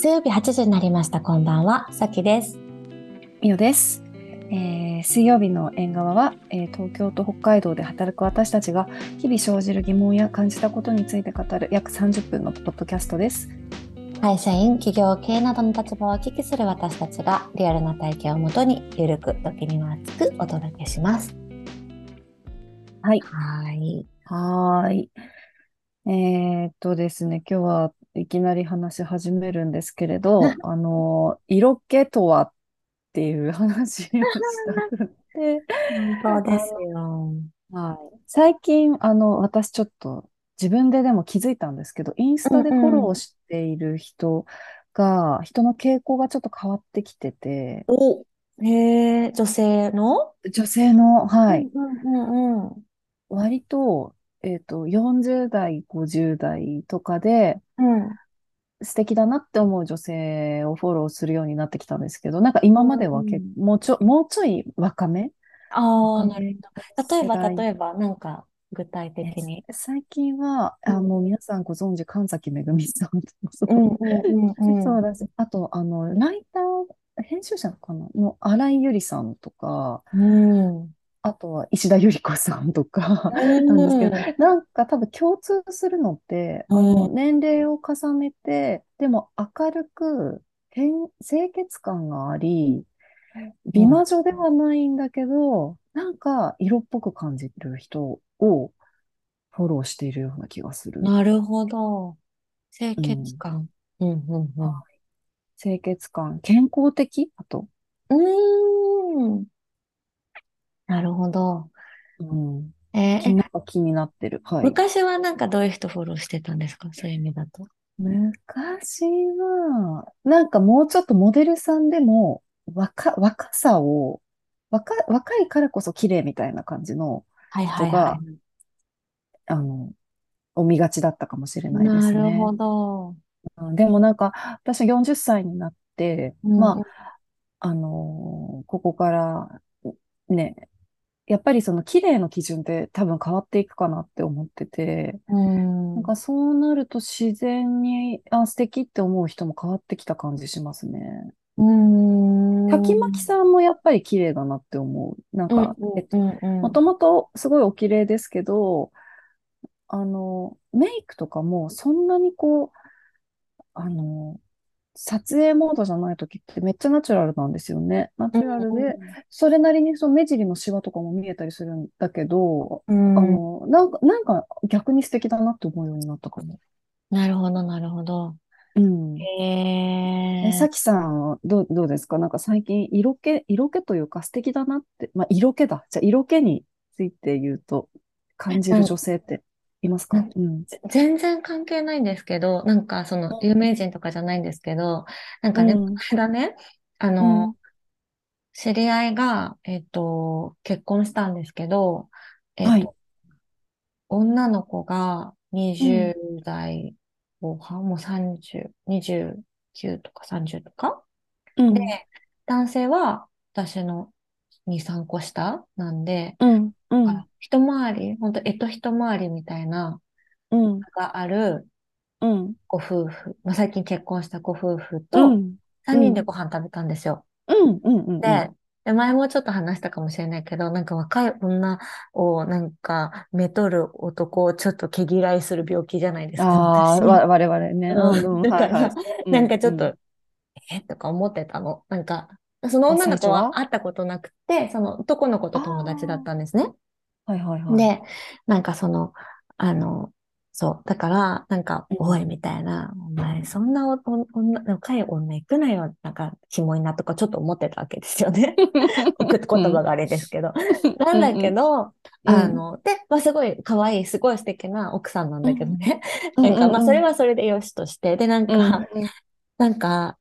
水曜日8時になりました。こんばんは。さきです。みおです。えー水曜日の縁側は、えー東京と北海道で働く私たちが日々生じる疑問や感じたことについて語る約30分のポッドキャストです。会社員、企業、経営などの立場をお聞きする私たちがリアルな体験をもとにゆるく時には熱くお届けします。はい。はい。はーい。えーっとですね、今日はいきなり話し始めるんですけれど、あの、色気とはっていう話をしたくて、本当ですよ。はい。最近、あの、私ちょっと自分ででも気づいたんですけど、インスタでフォローしている人が、人の傾向がちょっと変わってきてて、お、へえ、女性の？女性の、はい、うんうんうん。割と、えっと、40代、50代とかでうん。素敵だなって思う女性をフォローするようになってきたんですけど、なんか今までは結うん構、もうちょ、もうちょい若めああ、若なるめほど。例えば、例えば、なんか、具体的に？え最近は、あ、うんもう皆さんご存知、神崎めぐみさんとか、そううんうん。そうだし、あと、あの、ライター、編集者かな？の新井ゆりさんとか、うん。あとは石田ゆり子さんとか、うんなんですけど、なんか多分共通するのって、あの、うん年齢を重ねて、でも明るく、変清潔感があり、美魔女ではないんだけど、なんか色っぽく感じる人をフォローしているような気がする。なるほど。清潔感。うんうんうん。清潔感、健康的？あと。うーん。なるほど。うん。えーなんか気になってる。はい。昔はなんかどういう人フォローしてたんですか？そういう意味だと。昔は、なんかもうちょっとモデルさんでも、若、若さを、若、若いからこそ綺麗みたいな感じのはいはい人がは、あの、を見がちだったかもしれい。ないですね。なるほど。うんでもなんか、私40歳になって、うんまあ、あのーここから、ね、やっぱりその綺麗の基準って多分変わっていくかなって思ってて、うん。なんかそうなると自然に、あ、素敵って思う人も変わってきた感じしますね。うん。滝巻さんもやっぱり綺麗だなって思う。なんか、もともとすごいお綺麗ですけど、あの、メイクとかもそんなにこう、あの、撮影モードじゃない時ってめっちゃナチュラルなんですよね。ナチュラルで、それなりにその目尻のシワとかも見えたりするんだけど、うんあの、なんか、なんか逆に素敵だなって思うようになったかも。なるほど、なるほど。うん。え。さきさんはどう、どうですか？なんか最近色気、色気というか素敵だなって、まあ色気だ。じゃあ色気について言うと感じる女性っていますか？うん。全然関係ないんですけど、なんかその有名人とかじゃないんですけど、なんかね、うん。この間ね、あうのん、知り合いが、えっと、結婚したんですけど、えっはい。と、女の子が20代後半、もう30、29とか30とか？うん。で、男性は私の2、3個下なんで、うん。うん。だから一回り、本当えっと一回りみたいな、うん。があるうん。ご夫婦、まあ、最近結婚したご夫婦うとん。3人でご飯食べたんですよ。うん。うん。うん。で、で前もちょっと話したかもしれないけど、なんか若い女をなんかめとる男をちょっと毛嫌いする病気じゃないですか。ああ、我々ね。うん。なんかちょっと、うんえ？とか思ってたの。なんか、その女の子はは会ったことなくて、その男の子と友達だったんですね。はいはいはい。で、なんかその、あの、そう。だから、なんか、うんおい、みたいな、お前、そんなおお女、若い女行くなよ、なんか、キモいなとか、ちょっと思ってたわけですよね。言葉があれですけど。なんだけど、うんあの、で、まあ、すごい可愛い、すごい素敵な奥さんなんだけどね。うん なんか、まあ、うんそれはそれでよしとして、で、なん。か、なんか、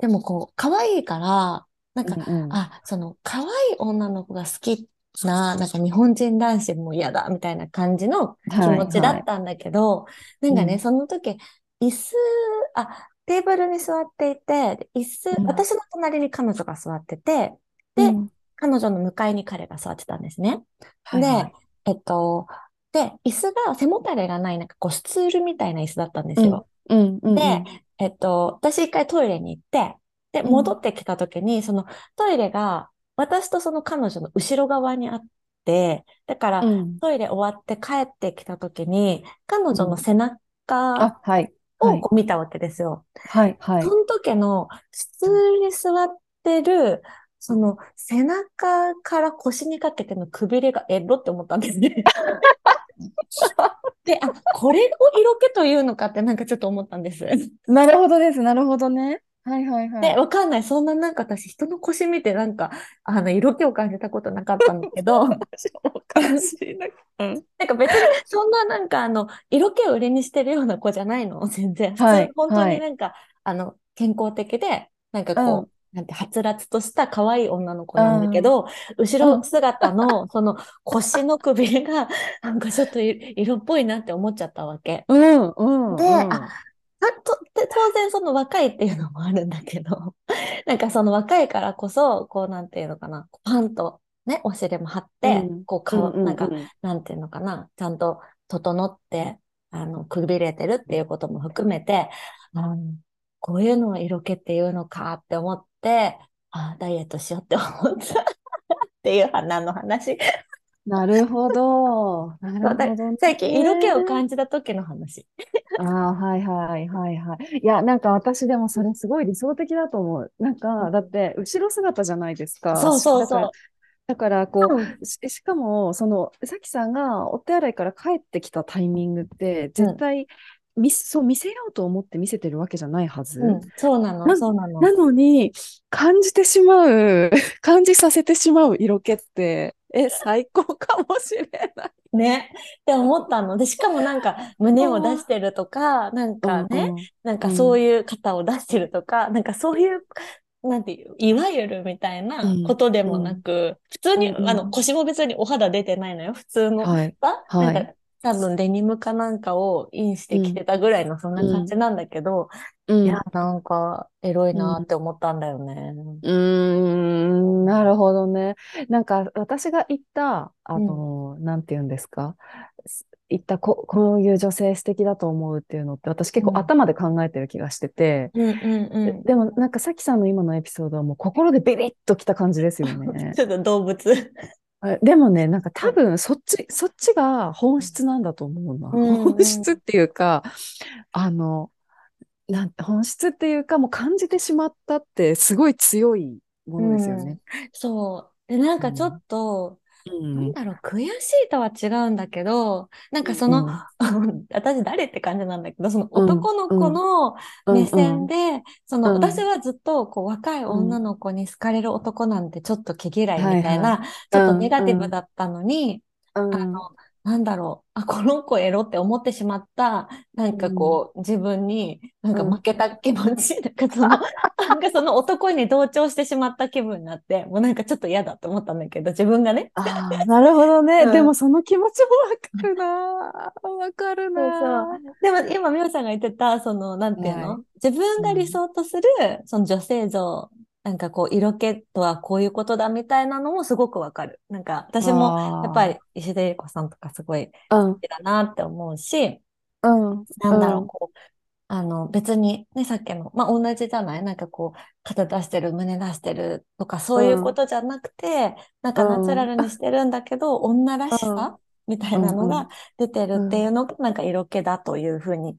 でもこう、可愛いから、なんか、うんうん。あ、その、可愛い女の子が好きな、なんか日本人男子も嫌だ、みたいな感じの気持ちだったんだけど、なんかね、うん。その時、椅子、あ、テーブルに座っていて、で椅子、うん。私の隣に彼女が座ってて、で、うん。彼女の向かいに彼が座ってたんですね。はいはい。で、えっと、で、椅子が背もたれがない、なんかこう、スツールみたいな椅子だったんですよ。うで、えっと、私一回トイレに行って、で、うん戻ってきた時に、そのトイレが私とその彼女の後ろ側にあって、だから、うん。トイレ終わって帰ってきた時に、彼女の背中。をこう見たわけですよ。はい。はいそ。の時の普通に座ってる、その背中から腰にかけてのくびれがエロって思ったんですね。で、あ、これを色気というのかってなんかちょっと思ったんです。なるほどです。なるほどね。はいはいはで、い。わかんない。そんななんか私人の腰見てなんか、あの、色気を感じたことなかったんだけど、おかしいな。うん。なんか別にそんななんかあの、色気を売りにしてるような子じゃないの、全然。普通はいに本当はいになんか、あの、健康的で、なんかこう、なんて、はつらつとした可愛い女の子なんだけど、後ろ姿のその腰のくびれが、なんかちょっとい色っぽいなって思っちゃったわけ。うん、うん、でうん。ああと、で、当然その若いっていうのもあるんだけど、なんかその若いからこそ、こうなんていうのかな、パンとね、お尻も張って、うんこううん顔、うんなんかうんなんていうのかな、ちゃんと整って、あの、くびれてるっていうことも含めて、あのこういうのを色気っていうのかって思って、あダイエットしようって思った っていう花の話？なるほど。なるほどね。最近色気を感じた時の話。ああ、はいはいはいはい。いや、なんか私でもそれすごい理想的だと思う。なんか、だって、後ろ姿じゃないですか。そうそうそうだから、こうんう、し、しかも、その、さきさんがお手洗いから帰ってきたタイミングって、絶対、見せ、そう見せようと思って見せてるわけじゃないはず。うん、そうなの、なそうなの。なのに、感じてしまう、感じさせてしまう色気って、え、最高かもしれない。ね。って思ったの。で、しかもなんか胸を出してるとか、なんかね、なんかそういう肩を出してるとか、なんかそういう、なんていう、いわゆるみたいなことでもなく、普通に、うんあの、腰も別にお肌出てないのよ。普通のはい。さ、はいなんか多分デニムかなんかをインしてきてたぐらいのそんな感じなんだけど、うんいや、なんかエロいなって思ったんだよね。うーん、なるほどね。なんか私が言った、あの、なんて言うんですか？す言ったこ、こういう女性素敵だと思うっていうのって私結うん構頭で考えてる気がしてて、うんうんうん。でもなんかさきさんの今のエピソードはもう心でビビッときた感じですよね。ちょっと動物。あでもね、なんか多分そっち、そっちが本質なんだと思うな。うんうん本質っていうか、あの、なん本質っていうかもう感じてしまったってすごい強いものですよね。そう。で、なんかちょっと、うん。なんだろう、悔しいとは違うんだけど、なんかその、私誰って感じなんだけど、その男の子の目線で、その、うん。私はずっとこう若い女の子に好かれる男なんてちょっと毛嫌いみたいはいな、ちょっとネガティブだったのに、うん。あの、なんだろう、あ、この子エロって思ってしまった、なんかこう、自分に、なんか負けた気持ち、なんかその、なんかその男に同調してしまった気分になって、もうなんかちょっと嫌だと思ったんだけど、自分がね。ああ、なるほどね。うん。でもその気持ちもわかるな。わかるな。でも今、みおさんが言ってた、その、なんていうの、はい。自分が理想とする、その女性像、なんかこう、色気とはこういうことだみたいなのもすごくわかる。なんか、私も、やっぱり石田ゆり子さんとかすごいうん、好きだなって思うし、うん、なんだろう、うん。こう、あの、別にね、さっきの、まあ、同じじゃない？なんかこう、肩出してる、胸出してるとか、そういうことじゃなくて、なんかナチュラルにしてるんだけど、女らしさみたいなのうんが出てるっていうのが、なんか色気だというふうに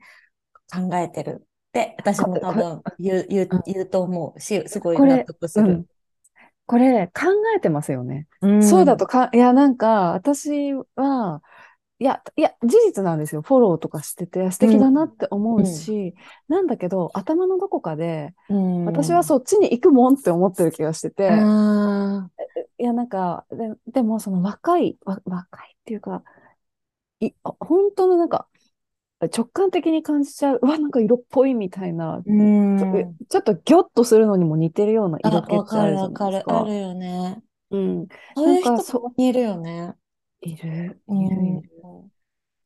考えてるって、私も多分言う、言ううん、言うと思うし、すごいこれ納得するうん。これ考えてますよね。うんそうだとか、いや、なんか、私は、いや、いや、事実なんですよ。フォローとかしてて素敵だなって思うし、なんだけど、頭のどこかで、うん私はそっちに行くもんって思ってる気がしてて、あいや、なんか、で、でも、その若い、わ、若いっていうか、い、あ本当のなんか、直感的に感じちゃう、うわ、なんか色っぽいみたいな、ーうん。ちょっとギョッとするのにも似てるようなあ、色気ってあわかるるじゃわかる。ないですか。あるよね。うん。そういう人そもいるよね。いる、うんいる、いる、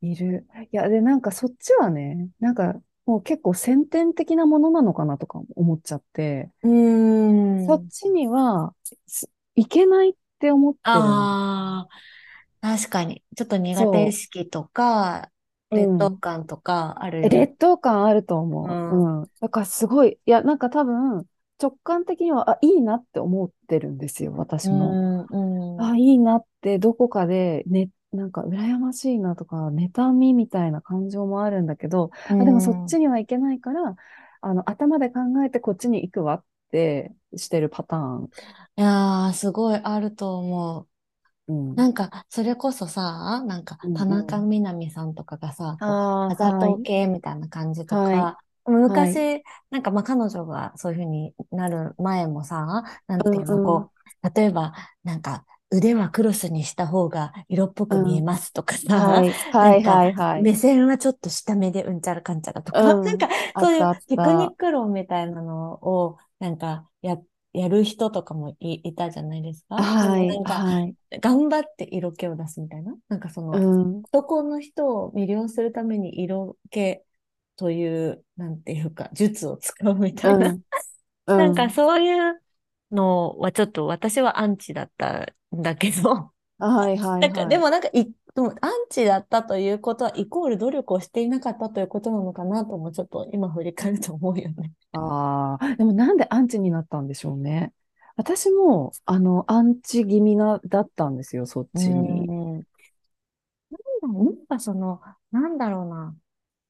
いる。いや、で、なんかそっちはね、なんか、もう結構先天的なものなのかなとか思っちゃって、うん。そっちには、すいけないって思ってるんああ、確かに。ちょっと苦手意識とか、う劣等ん。感とかあるえよね。劣等感あるとう思う。ん。うん。だからすごい、いや、なんか多分、直感的には、あ、いいなって思ってるんですよ、う私も。ん、うん、あ、いいなってどこかで、ね、なんか羨ましいなとか、妬みみたいな感情もあるんだけど、うあ、でもそっん。ちにはいけないから、あの、頭で考えてこっちに行くわってしてるパターン。いやー、すごいあると思う。うん。なんか、それこそさ、なんか、うん田中うん。みな実さんとかがさ、こう、ああ、あざとはい。系みたいな感じとはい。か、はい。昔、なんかまあ彼女がそういう風になる前もさ、なんうていうの、んうん。こう、例えば、なんか、腕はクロスにした方が色っぽく見えうん。ますとかさ、はい。なんか、はいはいはい。目線はちょっと下目でうんちゃらかんちゃらとか、う なんか、ん。あそういうテクニッた。ク論みたいなのを、なんか、や、やる人とかもい、いたじゃないですか？ではい。もなんか、はい。頑張って色気を出すみたいな？なんかそうの、ん。男の人を魅了するために色気という、なんていうか、術を使うみたいな。うん。うなんかん。そういうのはちょっと私はアンチだったんだけど、はいはいなんか、はい。でもなんかい、でもアンチだったということは、イコール努力をしていなかったということなのかなとも、ちょっと今振り返ると思うよね。ああ、でもなんでアンチになったんでしょうね。私も、あの、アンチ気味な、だったんですよ、そっちに。ん。なんかその、なんだろうな。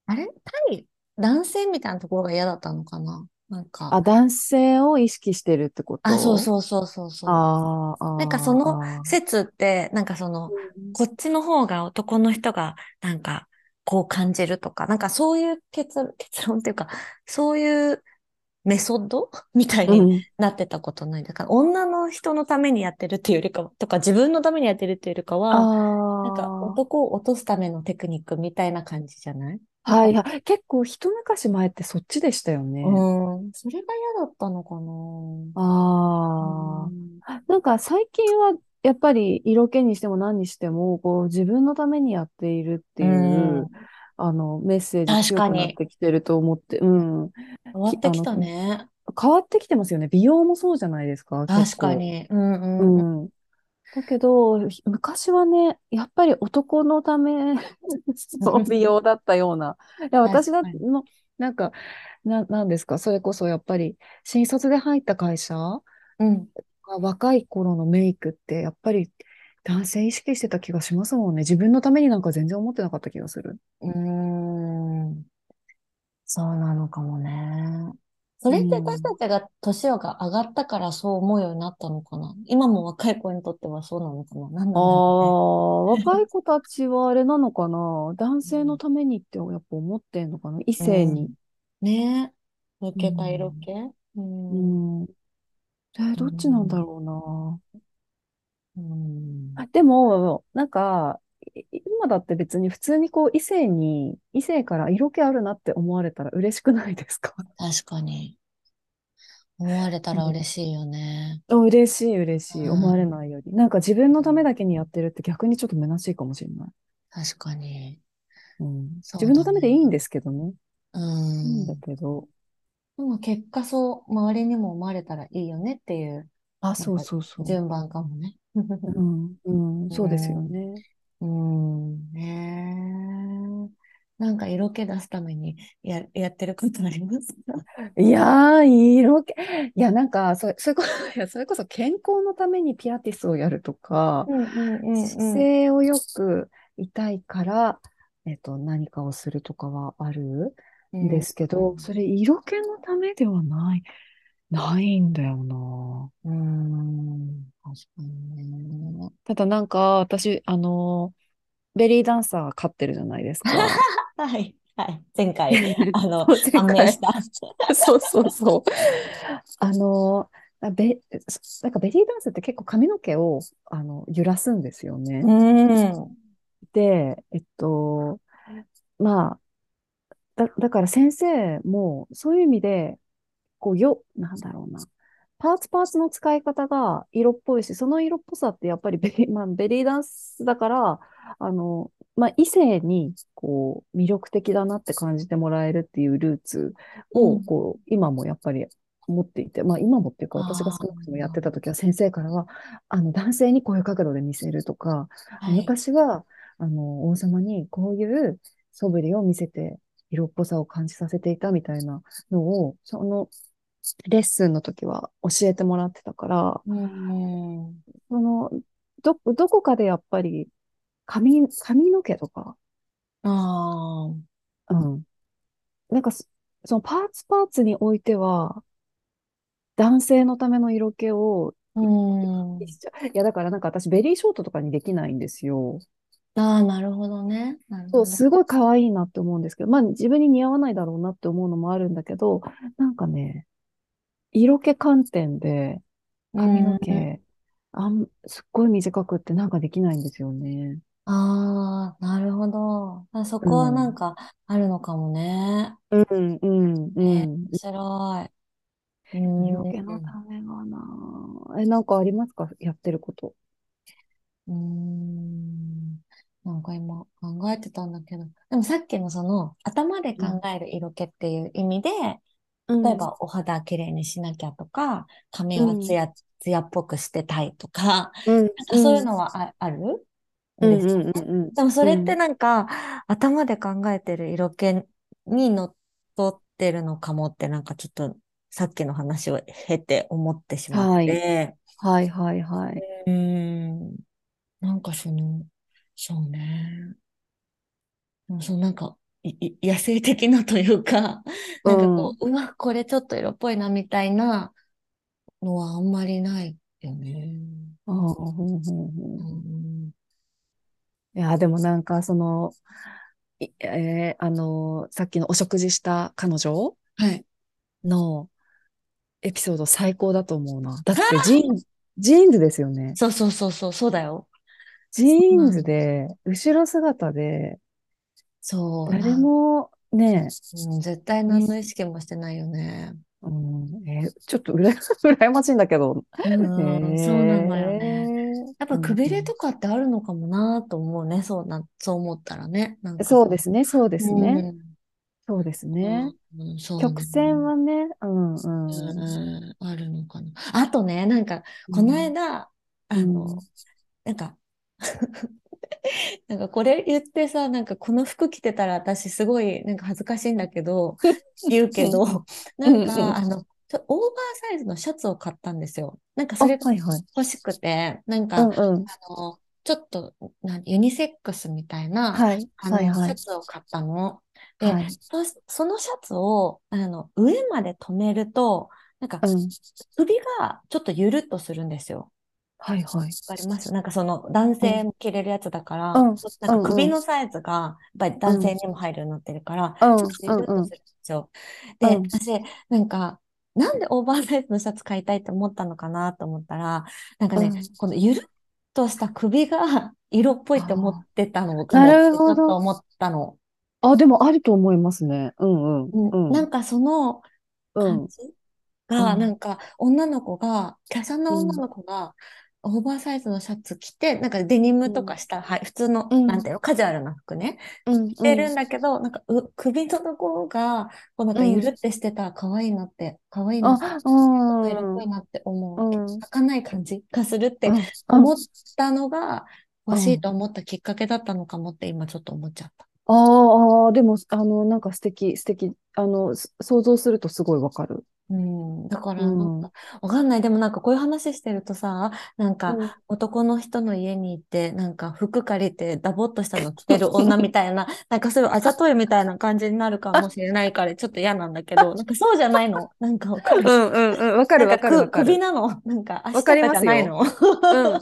あれ？対男性みたいなところが嫌だったのかななんか、あ、男性を意識してるってこあ、そうとそうそうそうあそう。あ、なんかそああ、のああ。説って、なんかその、うんこっちの方が男の人が、なんか、こう感じるとか、なんかそういう結論、結論っていうか、そういうメソッド？みたいにうん。なってたことない。だから、女の人のためにやってるっていうよりかは、とか、自分のためにやってるっていうよりかは、あなんか、あ、男を落とすためのテクニックみたいな感じじゃない？はいはい。結構一昔前ってそっちでしたようね。ーん、それが嫌だったのかな。うーあん、あ。なんか最近はやっぱり色気にしても何にしても、こう自分のためにやっているっていう、ん、あの、メッセージ強くなっ確かに。てきてると思って、うん。変わっき、あの、てきたね。変わってきてますよね。美容もそうじゃないですか。確かに。うんううんうん。ん。だけど、ひ昔はね、やっぱり男のため の美容だったような。いや、私だ。の、なんか、な、なんですか、それこそやっぱり、新卒で入った会社うん。若い頃のメイクって、やっぱり男性意識してた気がしますもんね。自分のためになんか全然思ってなかった気がする。うーん。そうなのかもね。そうれって私たん。ちが年が上がったからそう思うようになったのかな？今も若い子にとってはそうなのかな？なんだろうね。あ、若い子たちはあれなのかな？男性のうん。ためにってやっぱ思ってんのかな？異う性に。ん。ねえ。抜うけた色ん。気？ううん。うん。えーどっちなんだん。ろうな。うん。あでも、なんか、い今だって別に普通にこう異性に、異性から色気あるなって思われたら嬉しくないですか？確かに。思われたら嬉うんしいよね。あ嬉しい嬉うしい。思われん。ないより。なんか自分のためだけにやってるって逆にちょっと虚しいかもしれない。確かに。うん、自分の。ためでいいんですけどね。ういいんだん。けど。でも結果そう周りにも思われたらいいよねっていう、あ、そうそうそ順番かもね。う。うん、うん、う そうですよん。ね。うん。ねえ。なんか色気出すためにや、やってることありますか？いやー、色気。いや、なんか、それ、それこそ、いや、それこそ健康のためにピラティスをやるとか、うんうん姿うんうん。勢をよく痛いから、えっと、何かをするとかはあるんでうんすけど、それ色気のためではない、ないんだよな。うん。うん確かにね。ただなんか、私、あの、ベリーダンサー飼ってるじゃないですか。はい。はい。前回、あの、前回。判明した。そうそうそう。あの、ベ、なんかベリーダンスって結構髪の毛をあの揺らすんですよね。うん。で、えっと、まあ、だ、だから先生もそういう意味で、こうよ、なんだろうな。パーツパーツの使い方が色っぽいし、その色っぽさってやっぱりベリー、まあ、ベリーダンスだから、あの、まあ、異性にこう魅力的だなって感じてもらえるっていうルーツを、うん。こう、今もやっぱり持っていて、まあ今もっていうか私があ少なくともやってあ。た時は先生からは、あの男性にこういう角度で見せるとか、はい。昔は、あの、王様にこういう素振りを見せて、色っぽさを感じさせていたみたいなのを、そのレッスンの時は教えてもらってたから、うん。その、ど、どこかでやっぱり髪、髪の毛とか、ああ。うん。なんかそ、そのパーツパーツにおいては、男性のための色気を、うん。いや、だからなんか私ベリーショートとかにできないんですよ。ああ、なるほどね。そう。すごい可愛いなって思うんですけど、まあ自分に似合わないだろうなって思うのもあるんだけど、なんかね、色気観点で髪のうん毛、あん、すっごい短くってなんかできないんですよね。ああ、なるほど。あそこはなんかあるのかもね。うん、うん、うねん。面白い。うん。色気のためがな。え、なんかありますか？やってること。うーん。なんか今考えてたんだけど。でもさっきのその頭で考える色気っていう意味で、例えばお肌きれいにしなきゃとか、髪はツヤ、ツヤっぽくしてたいとか、うん、そういうのはあ、あるんうん、ですうん、うん、うん。でもそれってなんか、頭で考えてる色気にのっとってるのかもってなんかちょっとさっきの話を経て思ってしまって、はい、はい、はい。うーん、なんかその、そうね。でもそのなんか、いい野生的なというか、なんかこう、うわ、これちょっと色っぽいなみたいなのはあんまりないよね。うんうんうんうん、いや、でもなんか、その、いえーあの、さっきのお食事した彼女はい。のエピソード最高だと思うな。だってジーンズ、ジーンズですよね。そうそうそうそう、そうだよ。ジーンズで、後ろ姿で、そう。誰もね、うん、絶対何の意識もしてないよね。うん、えーちょっとうら、羨ましいんだけど。うん、そうなんだよね。ね。やっぱくびれとかってあるのかもなと思うね。そうな、そう思ったらね。なんかそうですね、そうですね。うんそうですね。曲線はね、うんうん。うん、あるのかな。あとね、なんか、この間、あの、うんなんか、なんかこれ言ってさ、なんかこの服着てたら私すごいなんか恥ずかしいんだけど、言うけど、なんかあの、オーバーサイズのシャツを買ったんですよ。なんかそれあはいはい。欲しくて、なんか、うんうん。あの、ちょっと、ユニセックスみたいな、はい。あの、はいはいシャ。ツを買ったの。で、はい。そそのシャツを、あの、上まで留めると、なんか、うん。首がちょっとゆるっとするんですよ。はいはい。わかりますなんかその男性も着れるやつだから、うんなんか首のサイズがやっぱり男性にも入るようになってるから、うんちょっとゆるっとするんですよ。で、うん私、なんか、なんでオーバーサイズのシャツ買いたいと思ったのかなと思ったら、なんかね、うんこのゆるっとした首が色っぽいって思ってたのなるほどょっと思ったの。あ、でもあると思いますね。うんうん。なんかそのうん。感じが、うんなんか女の子が、華奢な女の子が、オーバーサイズのシャツ着て、なんかデニムとかした、はい、普通の、うんなんていうの、カジュアルな服ね、うん。着てるんだけど、なんかう首のところが、こうなんかゆるってしてたら可愛いなって、可愛いなって、あ、うん。色っぽいなって思う。うん。儚い感じがするってうん思ったのが、欲しいと思ったきっかけだったのかもって今ちょっと思っちゃった。あーあー、でも、あの、なんか素敵、素敵。あの、す想像するとすごいわかる。うん、だから、うんなんか、わかんない。でもなんかこういう話してるとさ、なんかうん男の人の家に行って、なんか服借りてダボっとしたの着てる 女みたいな、なんかそういうあざといみたいな感じになるかもしれないから、ちょっと嫌なんだけど、なんかそうじゃないの？なんかわかる？うんうんうん。わかるなんかくわかるわかる。首なの？なんか足とかわかりますよじゃないの。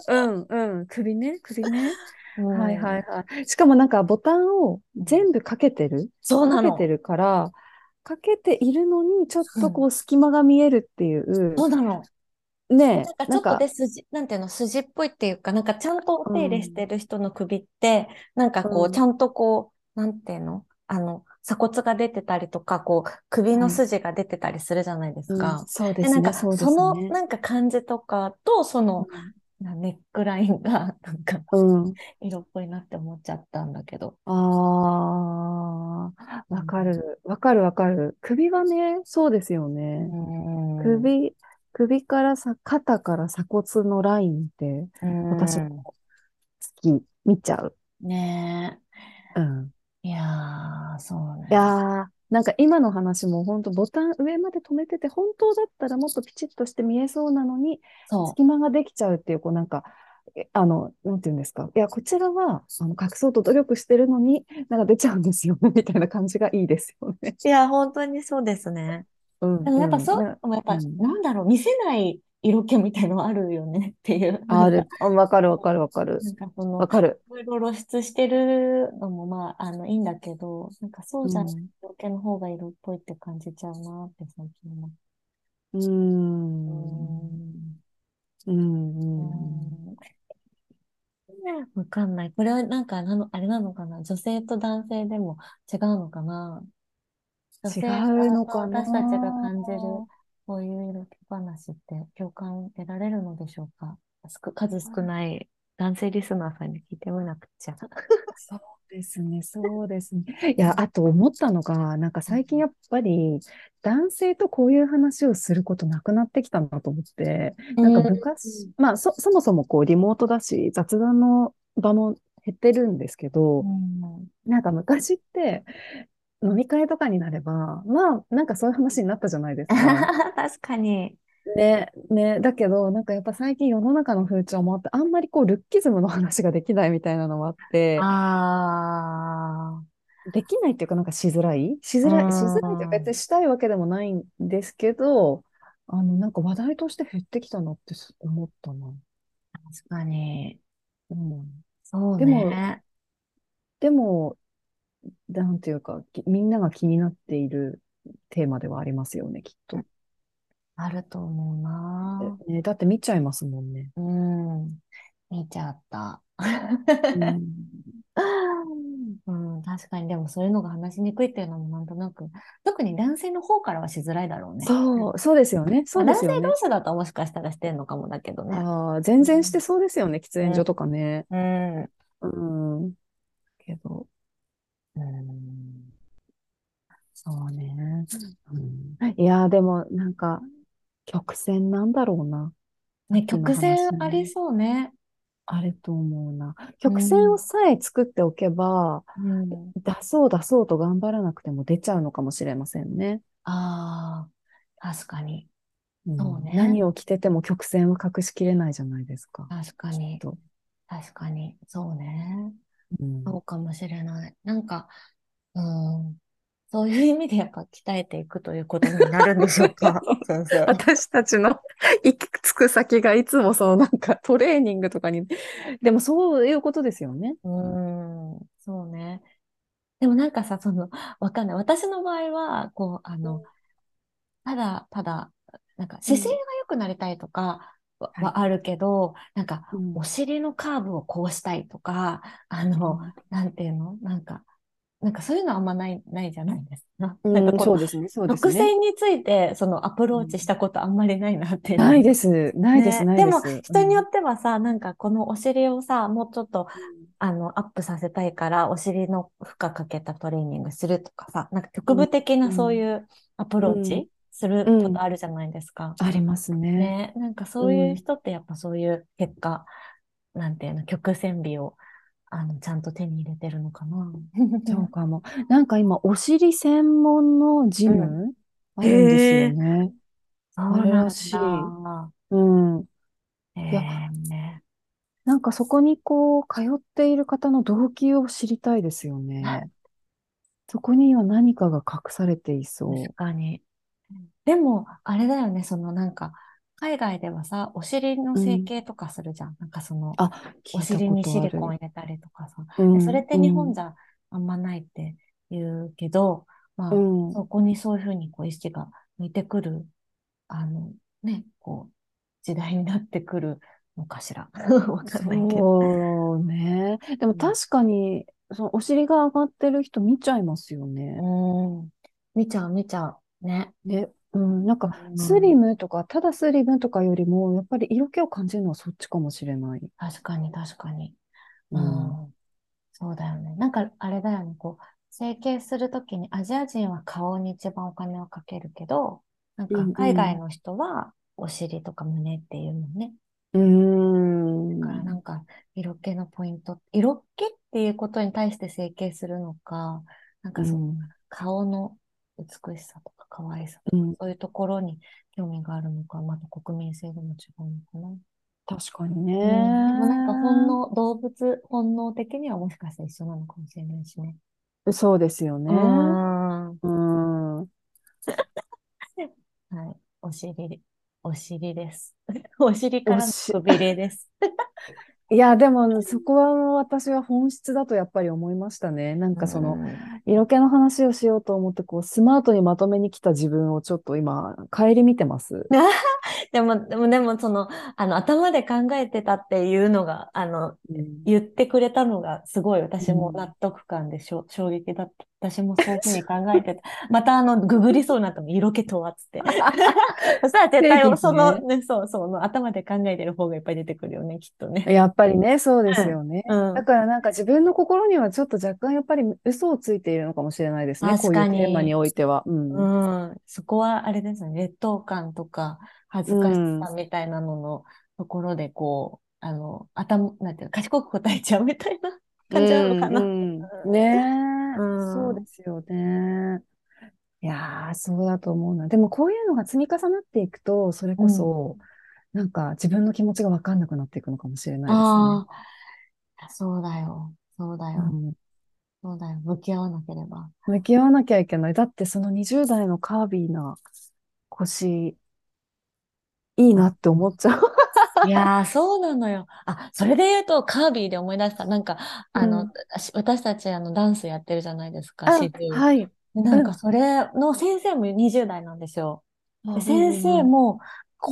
うんうんうん。首ね、首ね？うんはいはいはい。しかもなんかボタンを全部かけてる？そうなの。かけてるから、かけているのにちょっとこう隙間が見えるっていう。そうなの。ねなんかちょっとで筋、なんていうの、筋っぽいっていうか、なんかちゃんとお手入れしてる人の首って、なんかこう、うんちゃんとこう、なんていうのあの、鎖骨が出てたりとか、こう、首の筋が出てたりするじゃないですうんか。そうでで、なんか、すね、その、ね。なんか感じとかと、その、なネックラインが、なんか、うん。うん色っぽいなって思っちゃったんだけど。ああ、わかる。わかるわかる。首はね、そうですよね。うん。首、首からさ、肩から鎖骨のラインって、うん、私も好き、見ちゃう。ねうん。え。いやー、そういやね。ー、なんか今の話も本当ボタン上まで止めてて、本当だったらもっとピチッとして見えそうなのに、そ隙間ができちゃうっていう、こうなんか、えあの、なんていうんですか？いや、こちらは、あの、隠そうと努力してるのに、なんか出ちゃうんですよね、みたいな感じがいいですよね。う。いや、本当にそうですね。うん、でもやっぱそう、やっぱ、うんなんだろう、見せない色気みたいのあるよねっていう。ある。あわかるわかるわかる。なんかその、わかる。いろいろ露出してるのもまあ、あの、いいんだけど、なんかそうじゃないうん色気の方が色っぽいって感じちゃうなって最近思うー。う。ん。うんうん。ーうん。ん。わかんない。これはなんかなの、あれなのかな？女性と男性でも違うのかな？女違性うのとかな？私たちが感じるこういう色気話って共感得られるのでしょうか？数少ない男性リスナーさんに聞いてみなくちゃ。そうですね、そうですね。いや、あと思ったのが、なんか最近やっぱり男性とこういう話をすることなくなってきたなと思って、なんか昔、まあそ、そもそもこうリモートだし、雑談の場も減ってるんですけど、うん。なんか昔って飲み会とかになれば、まあ、なんかそういう話になったじゃないですか。確かに。ね、ね、だけど、なんかやっぱ最近世の中の風潮もあって、あんまりこうルッキズムの話ができないみたいなのもあって、あできないっていうかなんかしづらい？しづあ。らい、しづらいってうん別にしたいわけでもないんですけど、あの、なんか話題として減ってきたなって思ったな。確かに。うん。そうでもね。でも、なんていうか、きみんなが気になっているテーマではありますよね、きっと。あると思うな。ね、だって見ちゃいますもんね。うん。見ちゃった。うん。うん、確かに、でもそういうのが話しにくいっていうのもなんとなく、特に男性の方からはしづらいだろうね。そう、そうですよね。そうですよねまあ男性同。士だともしかしたらしてんのかもだけどね。ああ、全然してそうですよね、喫煙所とかね。うん。うん。けど、うん。そうね。うん、いやー、でも、なんか、曲線なんだろうな。ね、さっきの曲線ありそうね。あれと思うな。曲線をさえ作っておけば、うん。出そう出そうと頑張らなくても出ちゃうのかもしれませんね。ああ、確かに。うんそうね何を着てても曲線は隠しきれないじゃないですか。確かに。きっと。確かに。そうね。うんそうかもしれない。なんか、うん。そういう意味でやっぱ鍛えていくということになるんでしょうか、先生。私たちの 行き着く先がいつもそのなんかトレーニングとかに、でもそういうことですよね。うーん、そうね。でもなんかさ、その、わかんない。私の場合は、こう、あの、ただ、ただ、なんか姿勢が良くなりたいとかは,、はい。あるけど、なんか、うん。お尻のカーブをこうしたいとか、あの、なんていうの？なんか、なんかそういうのあんまない、ないじゃないですか。う んなんかこそうですね、そうです伏ね。線について、そのアプローチしたことあんまりないなっていうのないです、ないです、ね。ないです。でも、人によっってはさ、なんかこのお尻をさ、もうちょっと、あの、アップさせたいから、お尻の負荷かけたトレーニングするとかさ、なんか局部的なそういうアプローうん。チすることあるじゃないですか。ありますね。ね、なんかそういう人ってやっぱそういう結果、なんていうの、曲線美を、あの、ちゃんと手に入れてるのかな。そうかも。なんか今、お尻専門のジムあるんですよね。そうあれなんらしいだ。うん。えいや。なんかそこにこう、通っている方の動機を知りたいですよね。そこには何かが隠されていそう確。かに。でも、あれだよね、そのなんか、海外ではさ、お尻の整形とかするじゃん。なんかその、お尻にシリ。コン入れたりとかさ。うんでそれって日本じゃあんまないって言うけど、まあ、うんそこにそういうふうにこう意識が向いてくる、あの、ね、こう、時代になってくるのかしら。わかんないけど。そうね。でも確かに、そのお尻が上がってる人見ちゃいますよね。うん。見ちゃう、見ちゃう。ね。ね、うん、なんかうんスリムとか、ただスリムとかよりも、やっぱり色気を感じるのはそっちかもしれない。確かに、確かに。ううんん。そうだよね。なんか、あれだよね。こう、整形するときに、アジア人は顔に一番お金をかけるけど、なんかうんうん海外の人はお尻とか胸っていうのね。うーん。だからなんか色気のポイント、色気っていうことに対して整形するのか、なんかその顔の美しさとか可愛さうんそういうところに興味があるのか、また国民性でも違うのかな。確かにね。うん、でもなんか本能、動物本能的にはもしかしたら一緒なのかもしれないしね。そうですよね。うん。うん。はい。お尻、お尻です。お尻からのくびれです。いや、でも、そこは私は本質だとやっぱり思いましたね。なんかその、うん色気の話をしようと思って、こう、スマートにまとめに来た自分をちょっと今、顧みてます。でも、でも、でも、その、あの、頭で考えてたっていうのが、あの、うん言ってくれたのが、すごい私もうん納得感でしょ、衝撃だった。私もそういうふうに考えてた。また、あの、ググりそうになったの、色気とはっつって。そしたら絶対、その、ね、そう、そう、の頭で考えてる方がいっぱい出てくるよね、きっとね。やっぱりね、そうですよね。うんだからなんか自分の心にはちょっと若干やっぱり嘘をついているのかもしれないですね。こういうテーマにおいては。うん。うん、そこはあれですね、劣等感とか恥ずかしさみたいなののところで、こう、あの、頭、なんていうの、賢く答えちゃうみたいな感じなのかな。うんうんねえ、うんそうですよね。いやー、そうだと思うな。でもこういうのが積み重なっていくと、それこそ、なんか自分の気持ちが分かんなくなっていくのかもしれないああ、そうだよ。そうだよ。ですね。うんそうだよ。向き合わなければ。向き合わなきゃいけない。だってその20代のカービィな腰、いいなって思っちゃう。いやー、そうなのよ。あ、それで言うと、カービィで思い出した。なんか、あの、うんし私たち、あの、ダンスやってるじゃないですか、あ、始終はい。でなんか、うんそれの先生も20代なんですよ。でうん先生も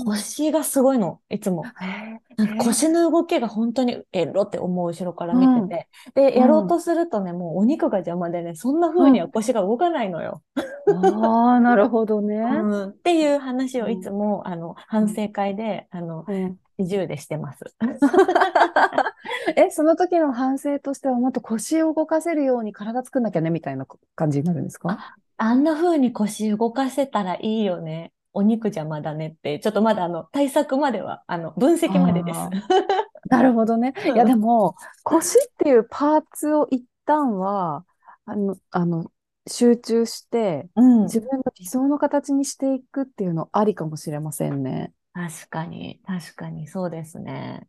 腰がすごいの、いつも。へなんか腰の動きが本当にエロって思う後ろから見てて。で、うんやろうとするとね、もうお肉が邪魔でね、そんな風には腰が動かないのよ。ああ、なるほどね。うんっていう話をいつも、あの、反省会で、あの、うん40でしてます。え、その時の反省としては、もっと腰を動かせるように体作んなきゃね、みたいな感じになるんですか？あんな風に腰動かせたらいいよね。お肉邪魔だねって、ちょっとまだあの、対策までは、あの、分析までです。あ なるほどね。いや、でも、腰っていうパーツを一旦は、あの、あの、集中して、うん。自分の理想の形にしていくっていうのありかもしれませんね。確かに、確かに、そうですね。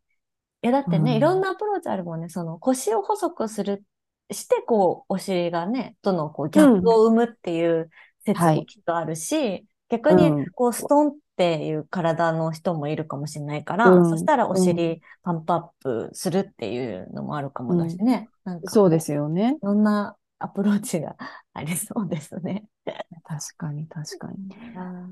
いや、だってね、うんいろんなアプローチあるもんね。その腰を細くする、して、こう、お尻がね、とのこうギャップを生むっていう説もはいきっとあるし、逆にうん、こう、ストンっていう体の人もいるかもしれないから、うんそしたらお尻パンプアップするっていうのもあるかもだしね。なんかそうですよね。いろんなアプローチが ありそうですね。確かに、確かに。あ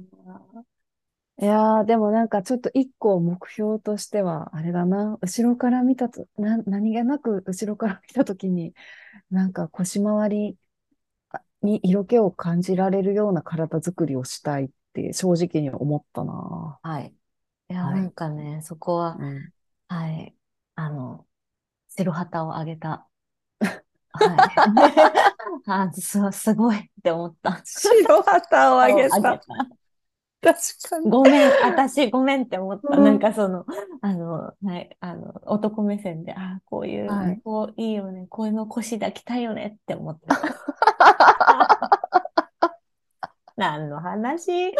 いやー、でもなんかちょっと一個目標としては、あれだな、後ろから見たと、な、何気なく後ろから見たときに、なんか腰回りに色気を感じられるような体作りをしたいって正直に思ったな。ーはい。いや、はいなんかね、そこは、うん、はい。あの、白旗をあげた。はい。あ、す、すごいって思った。白旗をあげた。あげ確かに。ごめん、私ごめんって思った。うんなんかその、あの、はい、あの、男目線で、あ、こういう、はいこういいよね、こういうの腰抱きたいよねって思ってた。何の話？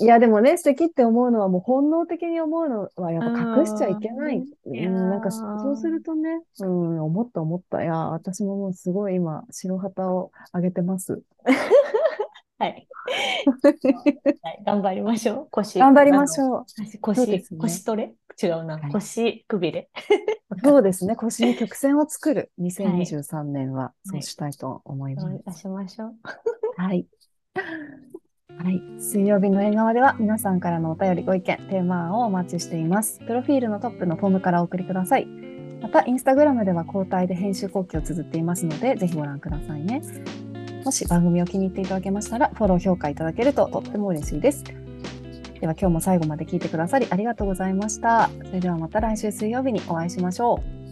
いや、でもね、素敵って思うのはもう本能的に思うのはやっぱ隠しちゃいけない。うんなんかそうするとね、うん、思った思った。いや、私ももうすごい今、白旗をあげてます。はい。はい、頑張りましょう。腰。頑張りましう。ょう。腰、ね腰トレ？違うな。はい腰くびれ。そうですね、腰に曲線を作る。2023年はそうしたいと思います。そういたしましょう。はい。はい。水曜日の縁側では皆さんからのお便りご意見、テーマ案をお待ちしています。プロフィールのトップのフォームからお送りください。また、インスタグラムでは交代で編集後期を綴っていますので、ぜひご覧くださいね。もし番組を気に入っていただけましたら、フォロー、評価いただけるととっても嬉しいです。では今日も最後まで聞いてくださりありがとうございました。それではまた来週水曜日にお会いしましょう。